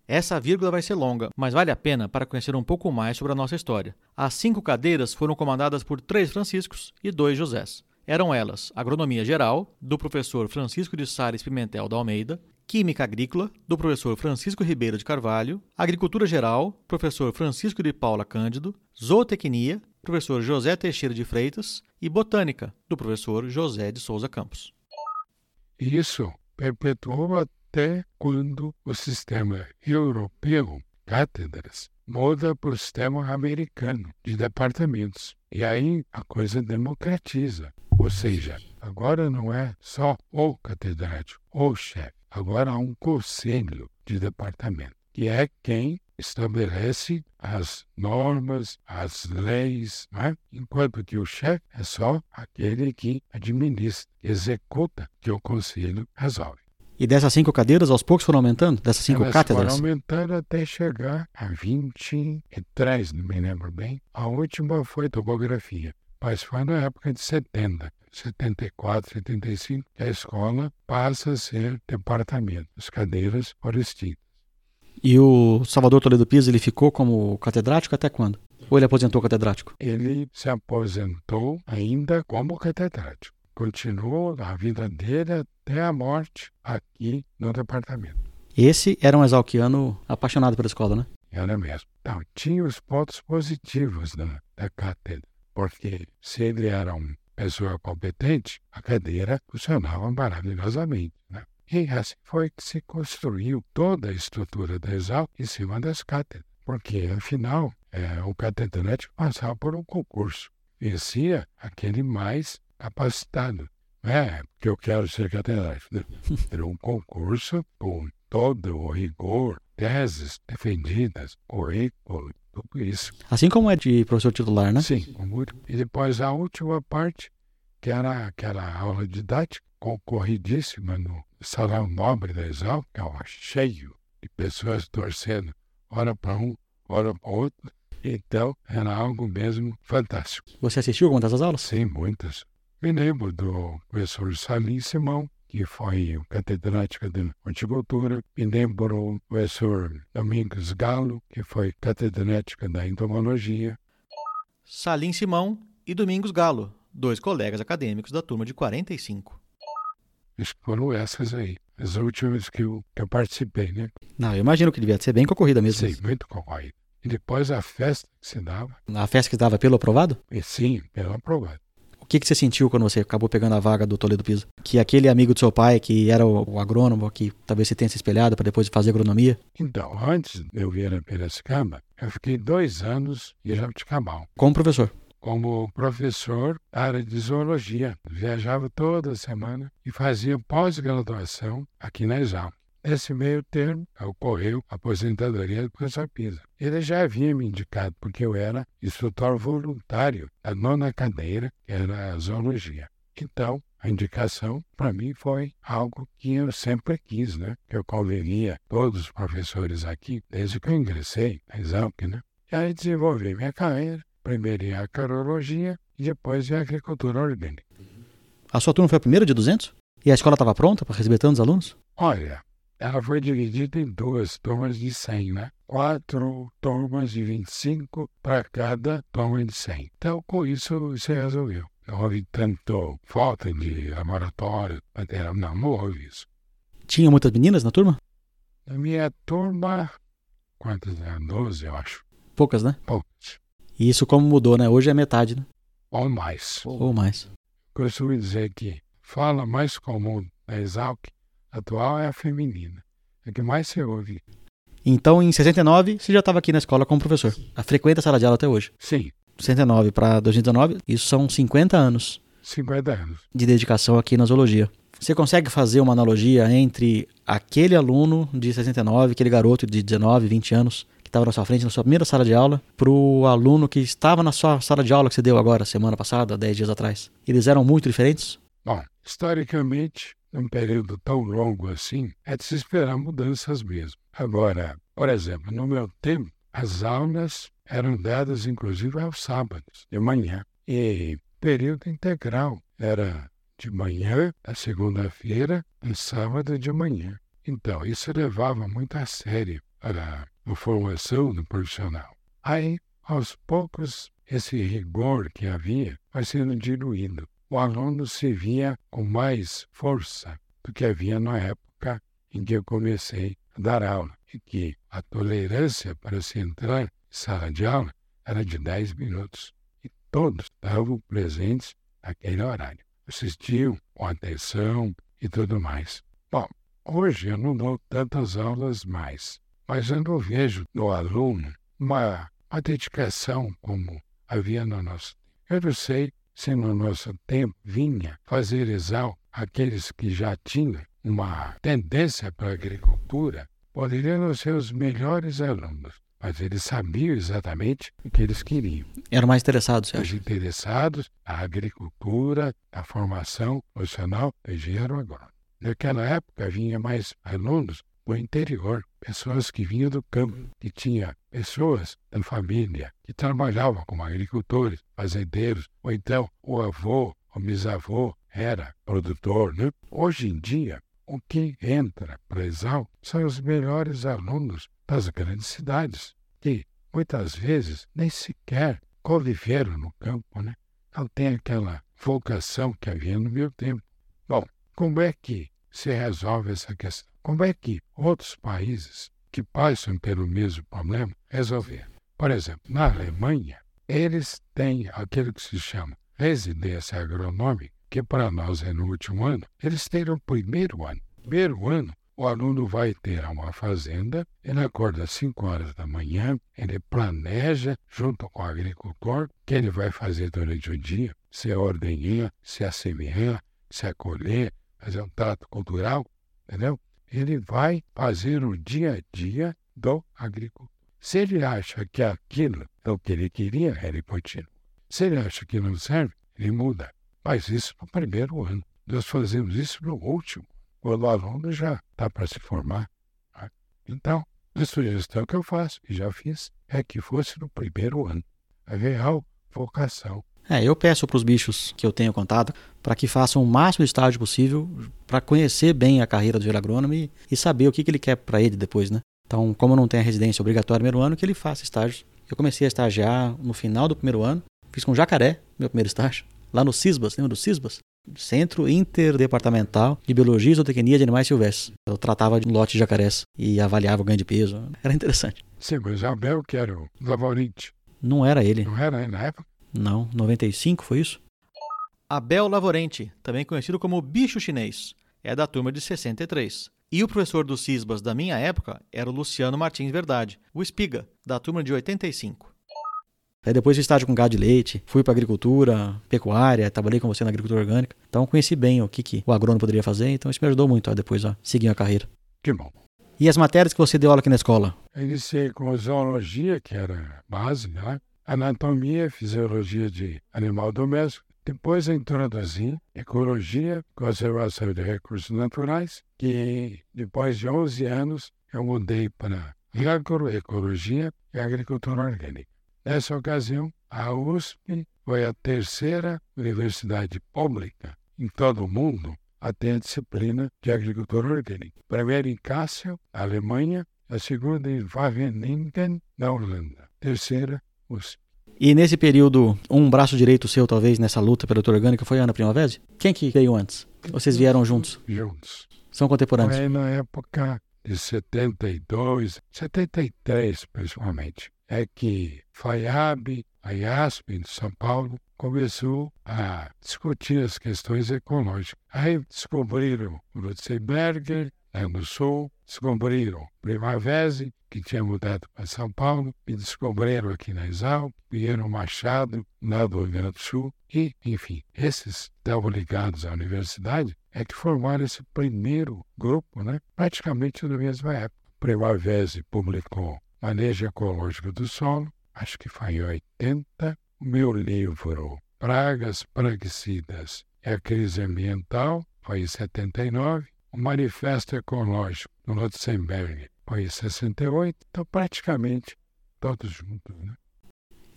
Essa vírgula vai ser longa, mas vale a pena para conhecer um pouco mais sobre a nossa história. As cinco cadeiras foram comandadas por três Franciscos e dois Josés. Eram elas Agronomia Geral, do professor Francisco de Sales Pimentel da Almeida, Química Agrícola, do professor Francisco Ribeiro de Carvalho, Agricultura Geral, professor Francisco de Paula Cândido, Zootecnia, professor José Teixeira de Freitas, e Botânica, do professor José de Souza Campos. Isso perpetuou até quando o sistema europeu, cátedras, muda para o sistema americano de departamentos. E aí a coisa democratiza. Ou seja, agora não é só o catedrático ou chefe, agora há um conselho de departamento, que é quem estabelece as normas, as leis, é? enquanto que o chefe é só aquele que administra, executa, que o conselho resolve. E dessas cinco cadeiras, aos poucos foram aumentando? Dessas cinco Elas cátedras? foram aumentando até chegar a 23, não me lembro bem. A última foi topografia, mas foi na época de 70. 74, 75, que a escola passa a ser departamento. As cadeiras foram extintas. E o Salvador Toledo Pisa, ele ficou como catedrático até quando? Ou ele aposentou catedrático? Ele se aposentou ainda como catedrático. Continuou a vida dele até a morte aqui no departamento. Esse era um exalquiano apaixonado pela escola, né? Era mesmo. Então, tinha os pontos positivos da, da cátedra, porque se ele era uma pessoa competente, a cadeira funcionava maravilhosamente. Né? E assim foi que se construiu toda a estrutura da Exalc em cima das cátedras, porque, afinal, é, o catedrático passava por um concurso. Vencia aquele mais capacitado. É, porque eu quero ser catedrático. Era um concurso com todo o rigor, teses defendidas, currículo, tudo isso. Assim como é de professor titular, né? Sim, muito. E depois a última parte que era aquela aula didática concorridíssima no Salão Nobre da Exalc, que é cheio de pessoas torcendo, ora para um, ora para outro. Então, era algo mesmo fantástico. Você assistiu alguma dessas aulas? Sim, muitas. Me lembro do professor Salim Simão, que foi catedrático de horticultura. Me lembro do professor Domingos Galo, que foi catedrático da entomologia. Salim Simão e Domingos Galo, dois colegas acadêmicos da turma de 45. Acho que foram essas aí, as últimas que eu, que eu participei, né? Não, eu imagino que devia ser bem concorrida mesmo. Sim, muito concorrida. E depois a festa que se dava. A festa que se dava pelo aprovado? E sim, pelo aprovado. O que, que você sentiu quando você acabou pegando a vaga do Toledo Piso? Que aquele amigo do seu pai, que era o, o agrônomo, que talvez você tenha se espelhado para depois fazer agronomia? Então, antes de eu vir a Piracicaba, eu fiquei dois anos em Jabuticabal. Como professor? Como professor da área de zoologia. Viajava toda semana e fazia pós-graduação aqui na Exalc. Nesse meio termo, ocorreu a aposentadoria do professor Pisa. Ele já havia me indicado, porque eu era instrutor voluntário da nona cadeira, que era a zoologia. Então, a indicação, para mim, foi algo que eu sempre quis, né? Que eu convenia todos os professores aqui, desde que eu ingressei na Exalc, né? E aí desenvolvi minha carreira, primeiro em acarologia e depois em agricultura orgânica. A sua turma foi a primeira de 200? E a escola estava pronta para receber tantos alunos? Olha, ela foi dividida em duas turmas de 100, né? Quatro turmas de 25 para cada turma de 100. Então, com isso, se resolveu. Não houve tanto falta de laboratório, material. Não, não houve isso. Tinha muitas meninas na turma? Na minha turma, quantas eram? 12, eu acho. Poucas, né? Poucas. E isso como mudou, né? Hoje é metade, né? Ou mais. Ou mais. Costumo dizer que fala mais comum da Exalc atual é a feminina. É que mais se ouve. Então, em 69, você já estava aqui na escola como professor. A frequenta a sala de aula até hoje. Sim, 69 para 2019, isso são 50 anos 50 anos. de dedicação aqui na zoologia. Você consegue fazer uma analogia entre aquele aluno de 69, aquele garoto de 19, 20 anos, estava na sua frente na sua primeira sala de aula, para o aluno que estava na sua sala de aula que você deu agora, semana passada, 10 dias atrás? Eles eram muito diferentes? Bom, historicamente, num período tão longo assim, é de se esperar mudanças mesmo. Agora, por exemplo, no meu tempo, as aulas eram dadas inclusive aos sábados, de manhã. E período integral era de manhã, a segunda-feira, e sábado de manhã. Então, isso levava muito a sério a, a formação do profissional. Aí, aos poucos, esse rigor que havia vai sendo diluído. O aluno se via com mais força do que havia na época em que eu comecei a dar aula, e que a tolerância para se entrar em sala de aula era de 10 minutos. E todos estavam presentes naquele horário. Assistiam com atenção e tudo mais. Bom, hoje eu não dou tantas aulas mais, mas eu não vejo no aluno uma, uma dedicação como havia no nosso tempo. Eu não sei se no nosso tempo vinha fazer exal aqueles que já tinham uma tendência para a agricultura, poderiam ser os melhores alunos, mas eles sabiam exatamente o que eles queriam. Eram mais interessados, Os acha? interessados na agricultura, na formação profissional do engenheiro agrônomo. Naquela época vinha mais alunos do interior, pessoas que vinham do campo, que tinha pessoas da família que trabalhavam como agricultores, fazendeiros, ou então o avô, o bisavô era produtor. Né? Hoje em dia, o que entra para Exal são os melhores alunos das grandes cidades, que muitas vezes nem sequer conviveram no campo, né? não tem aquela vocação que havia no meu tempo. Bom, como é que se resolve essa questão? Como é que outros países que passam pelo mesmo problema resolveram? Por exemplo, na Alemanha, eles têm aquilo que se chama residência agronômica, que para nós é no último ano, eles têm o primeiro ano. Primeiro ano, o aluno vai ter uma fazenda, ele acorda às 5 horas da manhã, ele planeja, junto com o agricultor, o que ele vai fazer durante o dia, se é ordenhar, se é semear, se é colher, fazer um trato cultural, entendeu? Ele vai fazer o dia a dia do agricultor. Se ele acha que aquilo é o que ele queria, ele continua. Se ele acha que não serve, ele muda. faz isso no primeiro ano. Nós fazemos isso no último, quando o aluno já está para se formar. Tá? Então, a sugestão que eu faço, e já fiz, é que fosse no primeiro ano. A real vocação. É, eu peço para os bichos que eu tenho contato para que façam o máximo de estágio possível para conhecer bem a carreira do agrônomo e, e saber o que, que ele quer para ele depois, né? Então, como não tem a residência obrigatória no primeiro ano, que ele faça estágio. Eu comecei a estagiar no final do primeiro ano, fiz com jacaré, meu primeiro estágio, lá no CISBAS, lembra do CISBAS? Centro Interdepartamental de Biologia e Zootecnia de Animais Silvestres. Eu tratava de um lote de jacarés e avaliava o ganho de peso. Era interessante. Sim, mas Abel, que era o Lavorinte. Não era ele. Não era na época? Não, 95 foi isso? Abel Lavorente, também conhecido como bicho chinês, é da turma de 63. E o professor do CISBAS da minha época era o Luciano Martins Verdade, o Espiga, da turma de 85. Aí depois fiz estágio com gado de leite, fui para agricultura, pecuária, trabalhei com você na agricultura orgânica. Então conheci bem o que, que o agrônomo poderia fazer, então isso me ajudou muito a depois a seguir a carreira. Que bom. E as matérias que você deu aula aqui na escola? Eu iniciei com zoologia, que era base, né? Anatomia, fisiologia de animal doméstico. Depois introduzi ecologia, conservação de recursos naturais, que depois de 11 anos eu mudei para agroecologia e agricultura orgânica. Nessa ocasião, a USP foi a terceira universidade pública em todo o mundo a ter a disciplina de agricultura orgânica. Primeira em Kassel, Alemanha, a segunda em Wageningen, na Holanda. Terceira, E nesse período, um braço direito seu, talvez, nessa luta pela luta orgânica, foi a Ana Primavera? Quem que veio antes? Vocês vieram juntos? Juntos. São contemporâneos? Foi na época de 72, 73, principalmente. É que FAIAB, a IASP de São Paulo, começou a discutir as questões ecológicas. Aí descobriram o Lutzenberger, no Sul, descobriram Primavesi, que tinha mudado para São Paulo, me descobriram aqui na Exalc, Pinheiro Machado, lá do Rio Grande do Sul, e, enfim, esses estavam ligados à universidade, é que formaram esse primeiro grupo, né, praticamente na mesma época. Primavesi publicou Manejo Ecológico do Solo, acho que foi em 80, o meu livro Pragas Praguicidas e a Crise Ambiental, foi em 79, o Manifesto Ecológico do Lutzenberg foi em 68, então praticamente todos juntos. Né?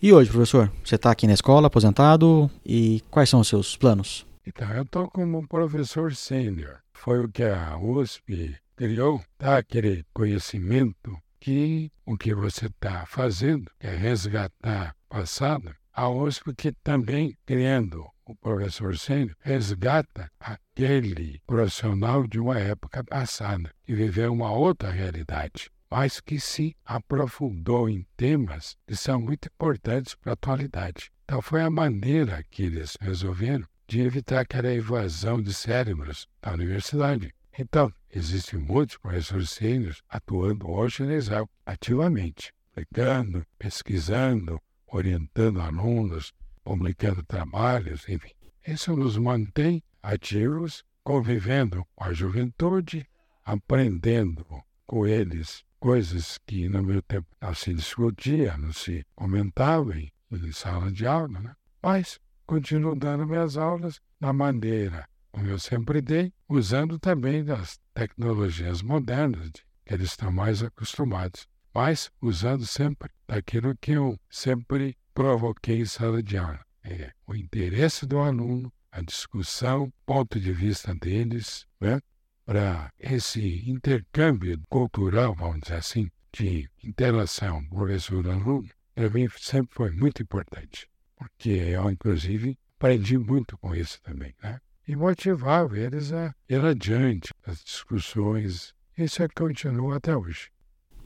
E hoje, professor, você está aqui na escola, aposentado, e quais são os seus planos? Então, eu estou como professor sênior. Foi o que a USP criou, tá? aquele conhecimento que o que você está fazendo é resgatar passado. A USP que também criando o professor sênior resgata aquele profissional de uma época passada, que viveu uma outra realidade, mas que se aprofundou em temas que são muito importantes para a atualidade. Então foi a maneira que eles resolveram de evitar aquela evasão de cérebros da universidade. Então, existem muitos professores sêniores atuando hoje na Exal ativamente, aplicando, pesquisando, orientando alunos, publicando trabalhos, enfim. Isso nos mantém ativos, convivendo com a juventude, aprendendo com eles coisas que no meu tempo não se discutia, não se comentava em, em sala de aula, né? mas continuo dando minhas aulas da maneira como eu sempre dei, usando também das tecnologias modernas de, que eles estão mais acostumados, mas usando sempre daquilo que eu sempre provoquei em sala de aula. É o interesse do aluno, a discussão, ponto de vista deles, né? para esse intercâmbio cultural, vamos dizer assim, de interação professor-aluno, para mim sempre foi muito importante, porque eu, inclusive, aprendi muito com isso também, né? E motivava eles a ir adiante, as discussões. Isso é que continua até hoje.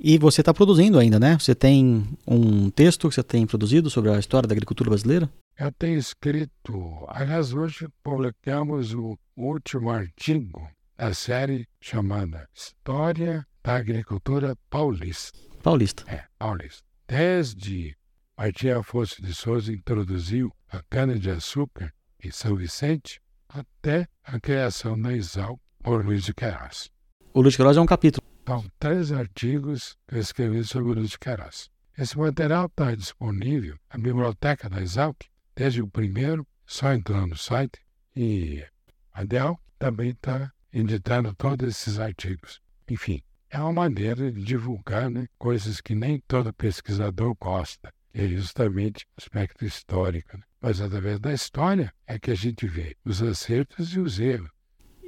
E você está produzindo ainda, né? Você tem um texto que você tem produzido sobre a história da agricultura brasileira? Eu tenho escrito, aliás, hoje publicamos o último artigo da série chamada História da Agricultura Paulista. Paulista. É, paulista. Desde Martim Afonso de Souza introduziu a cana-de-açúcar em São Vicente até a criação da Exal por Luiz de Queiroz. O Luiz de Queiroz é um capítulo. São três artigos que eu escrevi sobre o Luiz de Queiroz. Esse material está disponível na biblioteca da Exalc, desde o primeiro, só entrando no site E a Dell também está editando todos esses artigos. Enfim, é uma maneira de divulgar né, coisas que nem todo pesquisador gosta, que é justamente o aspecto histórico. Né? Mas através da história é que a gente vê os acertos e os erros.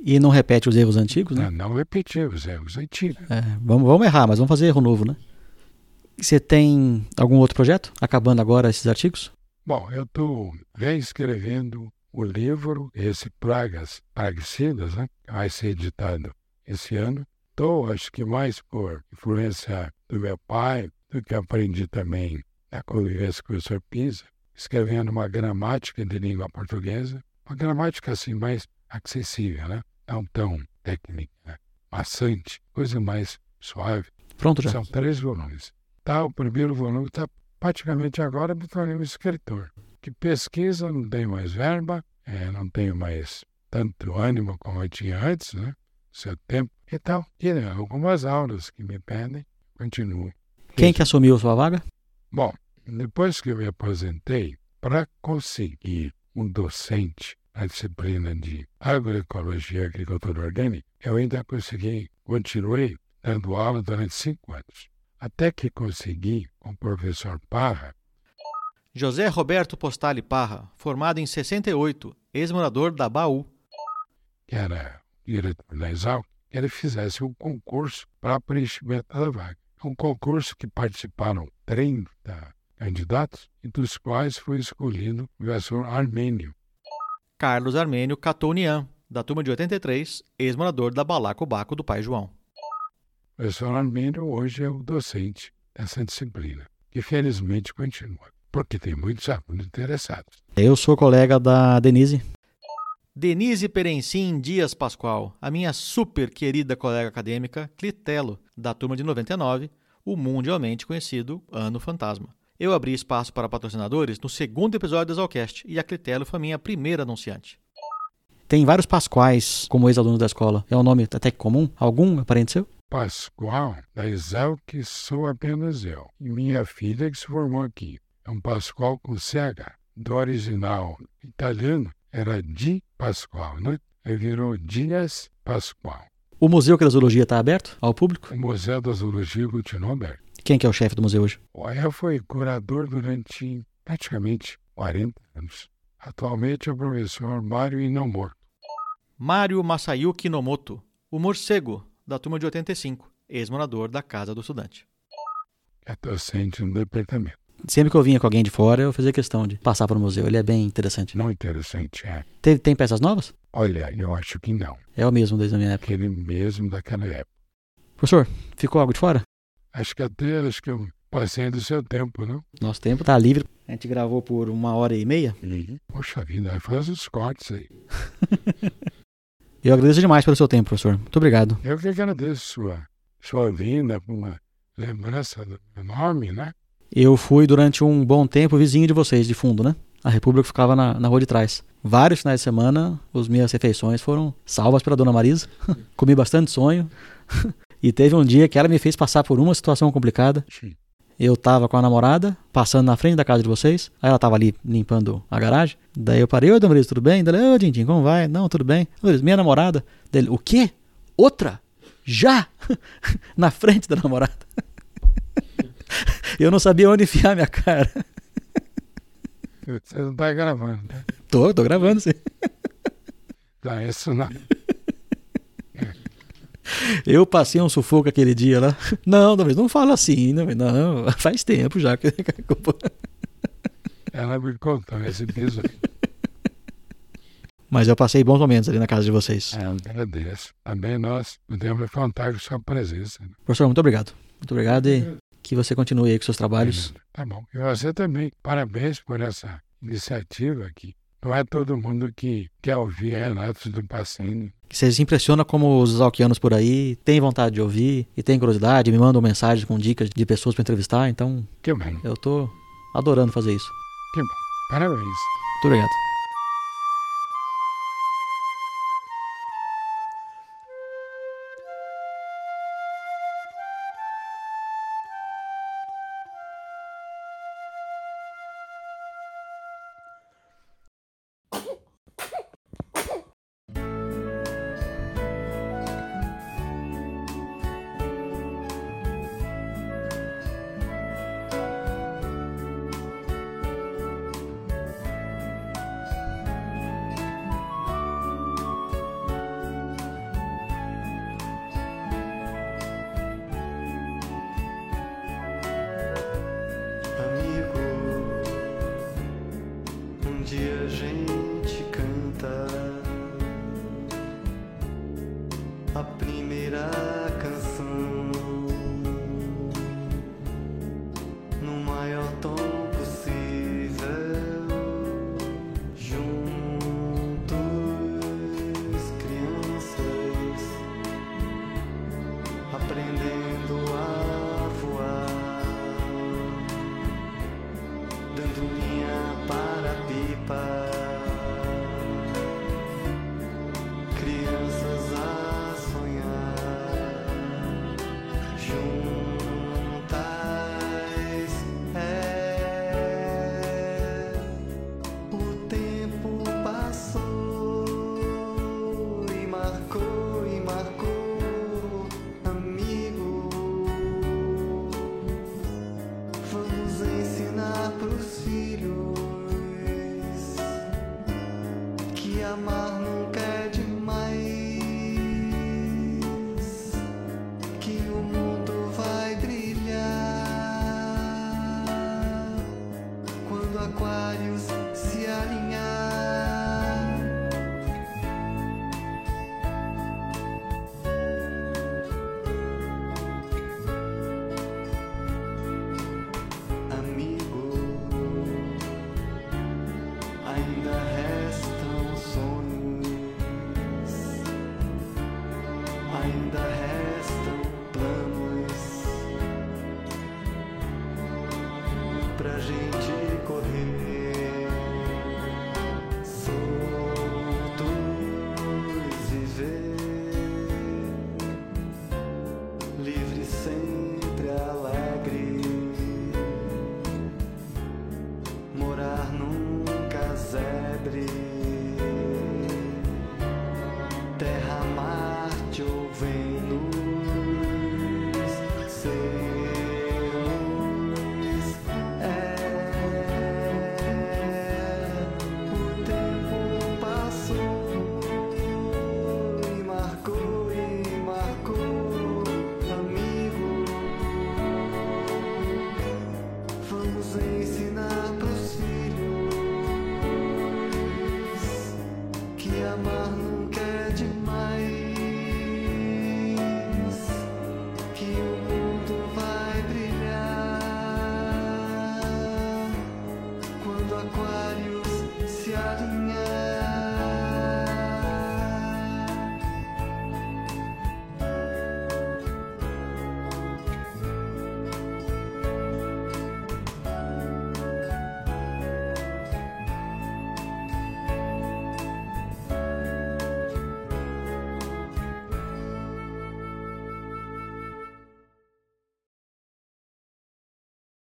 E não repete os erros antigos, né? Não, não repetir os erros antigos. É, vamos, vamos errar, mas vamos fazer erro novo, né? Você tem algum outro projeto acabando agora esses artigos? Bom, eu estou reescrevendo o livro, esse Pragas Praguicidas, né? vai ser editado esse ano. Estou, acho que mais por influência do meu pai, do que aprendi também na convivência com o professor Pisa, escrevendo uma gramática de língua portuguesa, uma gramática assim mais acessível, né? Não tão técnica, né? maçante, coisa mais suave. Pronto já. São três volumes. Tá, o primeiro volume está praticamente agora me tornei um escritor. Que pesquisa, não tenho mais verba, é, não tenho mais tanto ânimo como eu tinha antes, né? Seu tempo e tal. E né, algumas aulas que me pedem, continuo. Quem que assumiu sua vaga? Bom, depois que eu me aposentei, para conseguir um docente na disciplina de agroecologia e agricultura orgânica, eu ainda consegui, continuei dando aula durante cinco anos. Até que consegui, com o professor Parra, José Roberto Postali Parra, formado em 68, ex-morador da Baú. que era diretor da Exalc, que ele fizesse um concurso para preenchimento da vaga. Um concurso que participaram 30 candidatos, e dos quais foi escolhido o professor Armênio. Carlos Armênio Catonian, da turma de 83, ex-morador da Balacobaco do pai João. O professor Armênio hoje é o docente dessa disciplina, que felizmente continua, porque tem muitos alunos interessados. Eu sou colega da Denise. Denise Perencim Dias Pascoal, a minha super querida colega acadêmica Clitelo, da turma de 99, o mundialmente conhecido Ano Fantasma. Eu abri espaço para patrocinadores no segundo episódio da Zalcast e a Clitelo foi minha primeira anunciante. Tem vários Pascoais como ex-alunos da escola. É um nome até que comum? Algum parente seu? Pascoal, da Exalc, sou apenas eu. E minha filha que se formou aqui. É um Pascoal com CH. Do original italiano era Di Pascoal, né? Aí virou Dias Pascoal. O Museu da Zoologia está aberto ao público? O Museu da Zoologia continua aberto. Quem que é o chefe do museu hoje? O Ael foi curador durante praticamente 40 anos. Atualmente é o professor Mário Inomorto. Mário Masayuki Nomoto, o morcego, da turma de 85, ex-morador da Casa do Estudante. É docente no departamento. Sempre que eu vinha com alguém de fora, eu fazia questão de passar para o museu. Ele é bem interessante. Não interessante, é. Tem, tem peças novas? Olha, eu acho que não. É o mesmo desde a minha época. Aquele mesmo daquela época. Professor, ficou algo de fora? Acho que até acho que eu passei do seu tempo, não? Nosso tempo tá livre. A gente gravou por uma hora e meia. Poxa vida, aí faz os cortes aí. Eu agradeço demais pelo seu tempo, professor. Muito obrigado. Eu que agradeço sua, sua vinda, uma lembrança enorme, né? Eu fui durante um bom tempo vizinho de vocês, de fundo, né? A República ficava na, na rua de trás. Vários finais de semana, as minhas refeições foram salvas pela dona Marisa. Comi bastante sonho. E teve um dia que ela me fez passar por uma situação complicada. Sim. Eu tava com a namorada, passando na frente da casa de vocês. Aí ela tava ali limpando a garagem. Daí eu parei, ô, Marisa, tudo bem? Daí ela, ô, Dindim, como vai? Não, tudo bem. Marisa, minha namorada. Dele, o quê? Outra? Já? na frente da namorada. eu não sabia onde enfiar minha cara. Você não tá gravando, né? Tô, tô gravando sim. Não, isso não. Eu passei um sufoco aquele dia lá. Não, Marisa, não fala assim, não, não faz tempo já. que- Ela me contou esse episódio. Mas eu passei bons momentos ali na casa de vocês. É, eu agradeço. Também nós podemos contar com sua presença. né? Professor, muito obrigado. Muito obrigado e que você continue aí com seus trabalhos. Tá bom. E você também. Parabéns por essa iniciativa aqui. Não é todo mundo que quer ouvir relatos do passeio. Vocês impressionam como os alquianos por aí têm vontade de ouvir e têm curiosidade, me mandam mensagens com dicas de pessoas para entrevistar, então Que bem, eu tô adorando fazer isso. que bom. Parabéns. Muito obrigado.